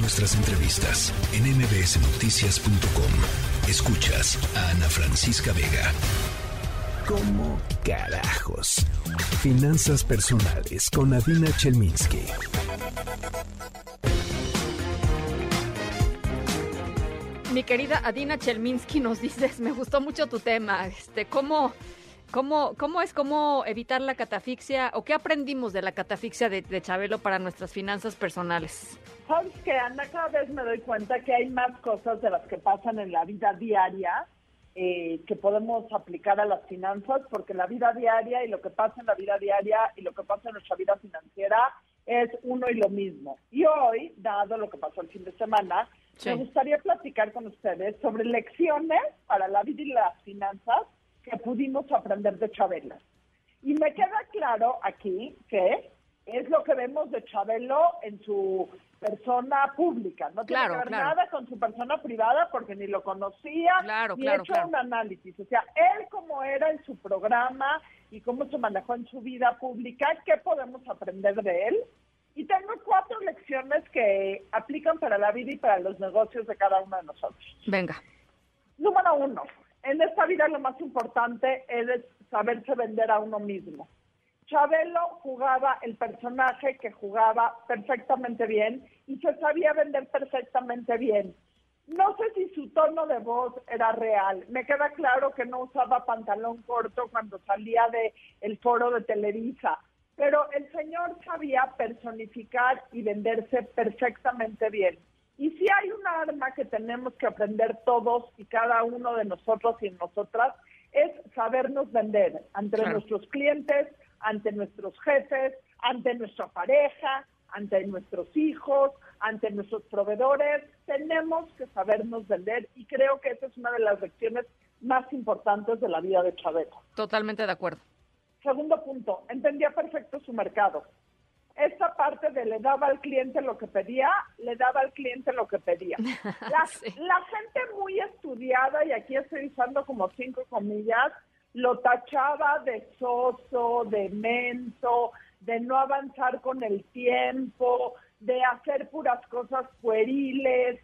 nuestras entrevistas en mbsnoticias.com. Escuchas a Ana Francisca Vega. ¿Cómo carajos? Finanzas personales con Adina Chelminsky. Mi querida Adina Chelminsky nos dices, me gustó mucho tu tema, este, ¿cómo, cómo, cómo es cómo evitar la catafixia o qué aprendimos de la catafixia de, de Chabelo para nuestras finanzas personales? Sabes que Ana, cada vez me doy cuenta que hay más cosas de las que pasan en la vida diaria eh, que podemos aplicar a las finanzas, porque la vida diaria y lo que pasa en la vida diaria y lo que pasa en nuestra vida financiera es uno y lo mismo. Y hoy, dado lo que pasó el fin de semana, Sí. me gustaría platicar con ustedes sobre lecciones para la vida y las finanzas que pudimos aprender de Chabelo. Y me queda claro aquí que es lo que vemos de Chabelo en su persona pública. No tiene Claro, que ver claro. nada con su persona privada porque ni lo conocía, Claro, ni hecho un análisis. O sea, él como era en su programa y cómo se manejó en su vida pública, ¿qué podemos aprender de él? Y tengo cuatro lecciones que aplican para la vida y para los negocios de cada uno de nosotros. Venga. Número uno, en esta vida lo más importante es saberse vender a uno mismo. Chabelo jugaba el personaje que jugaba perfectamente bien y se sabía vender perfectamente bien. No sé si su tono de voz era real. Me queda claro que no usaba pantalón corto cuando salía de foro de Televisa, pero el señor sabía personificar y venderse perfectamente bien. Y si hay un arma que tenemos que aprender todos y cada uno de nosotros y nosotras, es sabernos vender ante Claro. nuestros clientes, ante nuestros jefes, ante nuestra pareja, ante nuestros hijos, ante nuestros proveedores. Tenemos que sabernos vender y creo que esa es una de las lecciones más importantes de la vida de Chabelo. Totalmente de acuerdo. Segundo punto, entendía perfecto su mercado. Esta parte de le daba al cliente lo que pedía, le daba al cliente lo que pedía. La, Sí. la gente muy estudiada, y aquí estoy usando como cinco comillas, lo tachaba de soso, de menso, de no avanzar con el tiempo, de hacer puras cosas pueriles.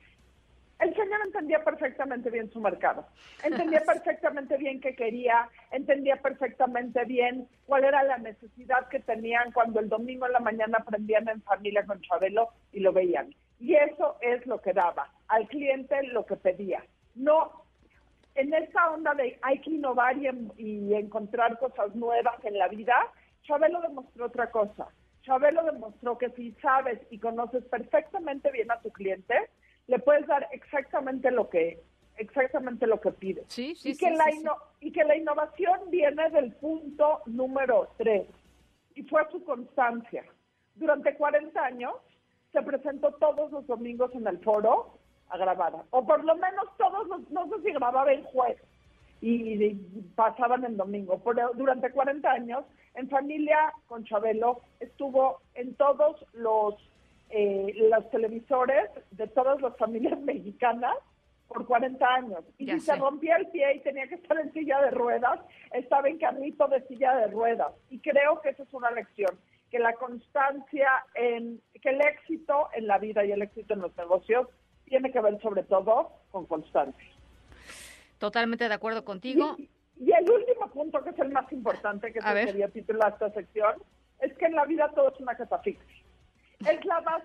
El señor entendía perfectamente bien su mercado, entendía perfectamente bien qué quería, entendía perfectamente bien cuál era la necesidad que tenían cuando el domingo en la mañana aprendían en familia con Chabelo y lo veían. Y eso es lo que daba al cliente lo que pedía. No en esta onda de hay que innovar y, en- y encontrar cosas nuevas en la vida, Chabelo demostró otra cosa. Chabelo demostró que si sabes y conoces perfectamente bien a tu cliente, le puedes dar exactamente lo que exactamente lo que pide. Sí, sí, y que la sí, inno- y que la innovación viene del punto número tres y fue su constancia. Durante 40 años se presentó todos los domingos en el foro a grabar, o por lo menos todos los, no sé si grababa en jueves y, y pasaban el domingo, pero durante 40 años en familia con Chabelo estuvo en todos los eh, los televisores de todas las familias mexicanas por 40 años. Y Ya si sé. se rompía el pie y tenía que estar en silla de ruedas, estaba en carrito de silla de ruedas. Y creo que esa es una lección, que la constancia, en que el éxito en la vida y el éxito en los negocios tiene que ver sobre todo con constancia. Totalmente de acuerdo contigo. Y, y el último punto, que es el más importante, que se quería titular esta sección, es que en la vida todo es una catafixia.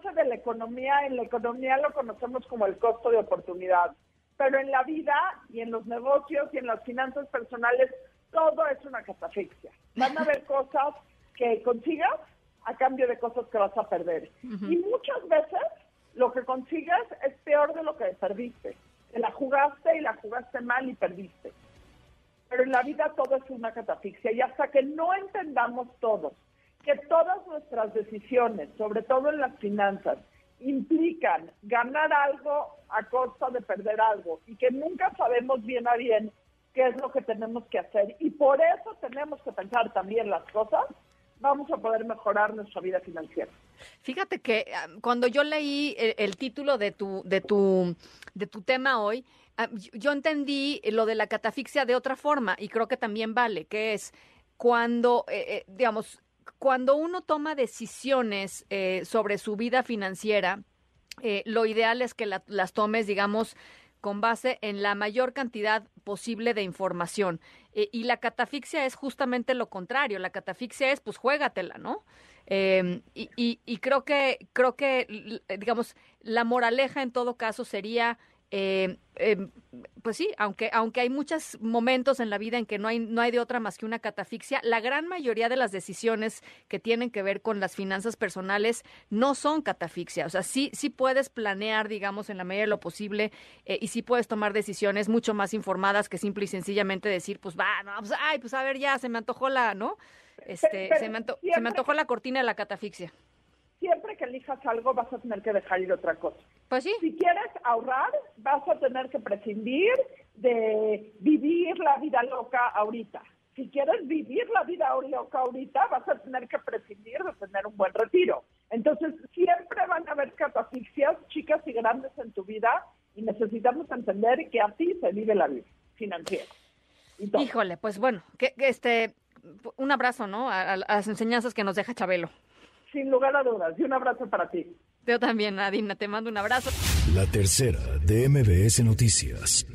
Base de la economía. En la economía lo conocemos como el costo de oportunidad. Pero en la vida y en los negocios y en las finanzas personales, todo es una catafixia. Van a haber cosas que consigas a cambio de cosas que vas a perder. Y muchas veces lo que consigues es peor de lo que perdiste. Te la jugaste y la jugaste mal y perdiste. Pero en la vida todo es una catafixia y hasta que no entendamos todos que todas nuestras decisiones, sobre todo en las finanzas, implican ganar algo a costa de perder algo y que nunca sabemos bien a bien qué es lo que tenemos que hacer y por eso tenemos que pensar también las cosas, vamos a poder mejorar nuestra vida financiera. Fíjate que ah, cuando yo leí el, el título de tu, de tu, de tu tema hoy, ah, yo- yo entendí lo de la catafixia de otra forma y creo que también vale, que es cuando, eh, eh, digamos, cuando uno toma decisiones eh, sobre su vida financiera eh, lo ideal es que las tomes, digamos, con base en la mayor cantidad posible de información. Eh, y la catafixia es justamente lo contrario. La catafixia es, pues, juégatela, ¿no? Em, y, y, creo que, creo que, digamos, la moraleja en todo caso sería eh, em, pues sí, aunque, aunque hay muchos momentos en la vida en que no hay, no hay de otra más que una catafixia, la gran mayoría de las decisiones que tienen que ver con las finanzas personales no son catafixia. O sea, sí, sí puedes planear, digamos, en la medida de lo posible eh, y sí puedes tomar decisiones mucho más informadas que simple y sencillamente decir, pues va, no, pues, ay, pues a ver, ya se me antojó la, ¿no? Este, se, me se me antojó la cortina de la catafixia siempre que elijas algo vas a tener que dejar ir otra cosa. Pues sí. Si quieres ahorrar, vas a tener que prescindir de vivir la vida loca ahorita. Si quieres vivir la vida loca ahorita, vas a tener que prescindir de tener un buen retiro. Entonces, siempre van a haber catafixias, chicas y grandes en tu vida, y necesitamos entender que así se vive la vida financiera. Híjole, pues bueno, que, este, un abrazo, ¿no? a las enseñanzas que nos deja Chabelo sin lugar a dudas. Y un abrazo para ti. Yo también, Nadina, te mando un abrazo. La tercera de MBS Noticias.